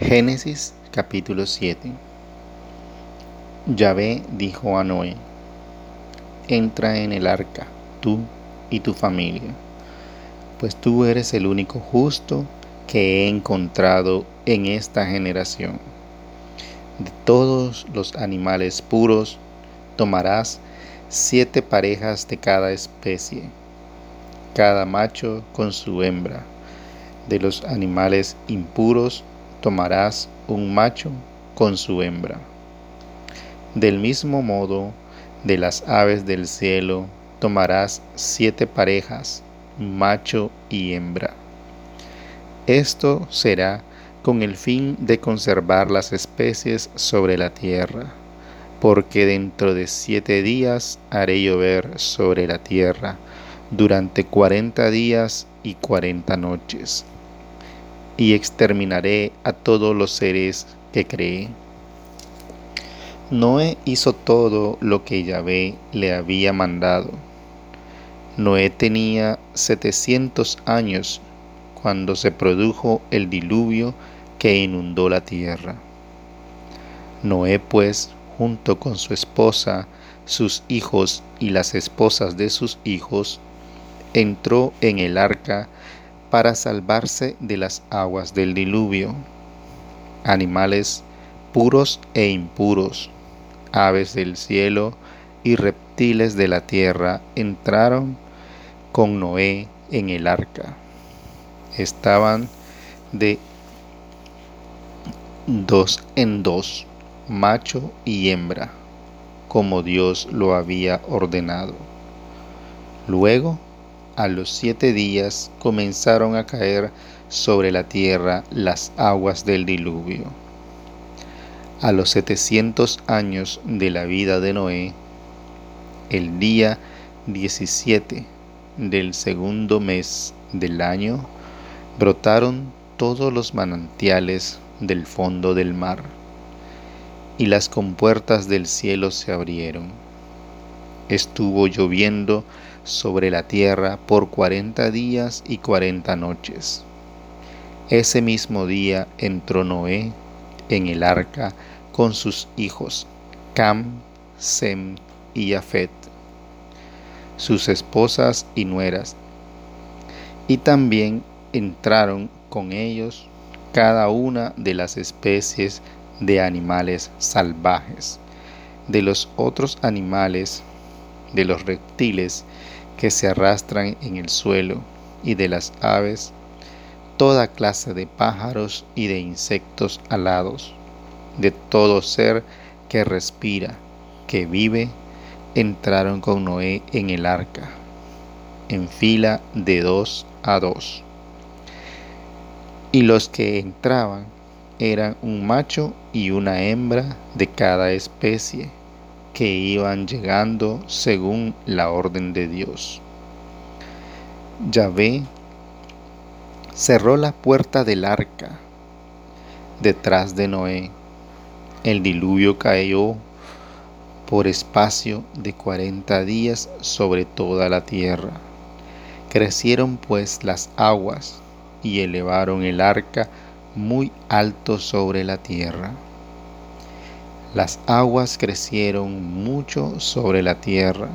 Génesis capítulo 7 Yahvé dijo a Noé, entra en el arca, tú y tu familia, pues tú eres el único justo que he encontrado en esta generación. De todos los animales puros tomarás siete parejas de cada especie, cada macho con su hembra. De los animales impuros tomarás un macho con su hembra. Del mismo modo, de las aves del cielo tomarás siete parejas, macho y hembra. Esto será con el fin de conservar las especies sobre la tierra, porque dentro de siete días haré llover sobre la tierra durante cuarenta días y cuarenta noches y exterminaré a todos los seres que creé. Noé hizo todo lo que Yahvé le había mandado. Noé tenía setecientos años cuando se produjo el diluvio que inundó la tierra. Noé pues, junto con su esposa, sus hijos y las esposas de sus hijos, entró en el arca para salvarse de las aguas del diluvio. Animales puros e impuros, aves del cielo y reptiles de la tierra entraron con Noé en el arca. Estaban de dos en dos, macho y hembra, como Dios lo había ordenado. Luego a los siete días comenzaron a caer sobre la tierra las aguas del diluvio. A los setecientos años de la vida de Noé, el día 17 del segundo mes del año, brotaron todos los manantiales del fondo del mar, y las compuertas del cielo se abrieron. Estuvo lloviendo sobre la tierra por cuarenta días y cuarenta noches. Ese mismo día entró Noé en el arca con sus hijos, Cam, Sem y Jafet, sus esposas y nueras, y también entraron con ellos cada una de las especies de animales salvajes, de los otros animales, de los reptiles que se arrastran en el suelo y de las aves, toda clase de pájaros y de insectos alados, de todo ser que respira, que vive, entraron con Noé en el arca, en fila de dos a dos. Y los que entraban eran un macho y una hembra de cada especie que iban llegando según la orden de Dios. Yahvé cerró la puerta del arca detrás de Noé. El diluvio cayó por espacio de cuarenta días sobre toda la tierra. Crecieron pues las aguas y elevaron el arca muy alto sobre la tierra. Las aguas crecieron mucho sobre la tierra.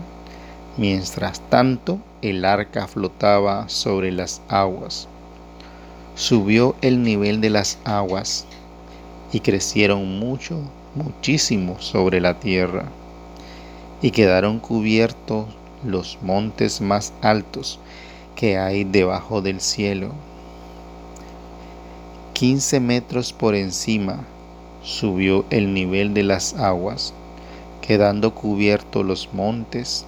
Mientras tanto, el arca flotaba sobre las aguas. Subió el nivel de las aguas y crecieron mucho, muchísimo sobre la tierra. Y quedaron cubiertos los montes más altos que hay debajo del cielo. Quince metros por encima subió el nivel de las aguas, quedando cubiertos los montes,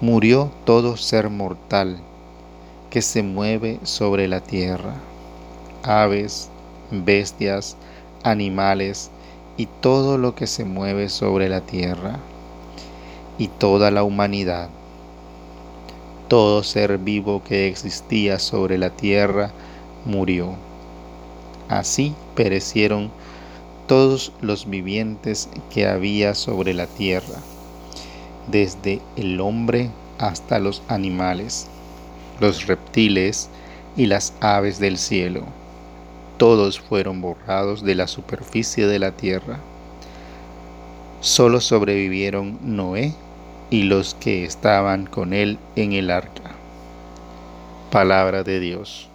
murió todo ser mortal que se mueve sobre la tierra, aves, bestias, animales y todo lo que se mueve sobre la tierra, y toda la humanidad. Todo ser vivo que existía sobre la tierra murió. Así perecieron todos los vivientes que había sobre la tierra, desde el hombre hasta los animales, los reptiles y las aves del cielo. todos fueron borrados de la superficie de la tierra. Solo sobrevivieron Noé y los que estaban con él en el arca. Palabra de Dios.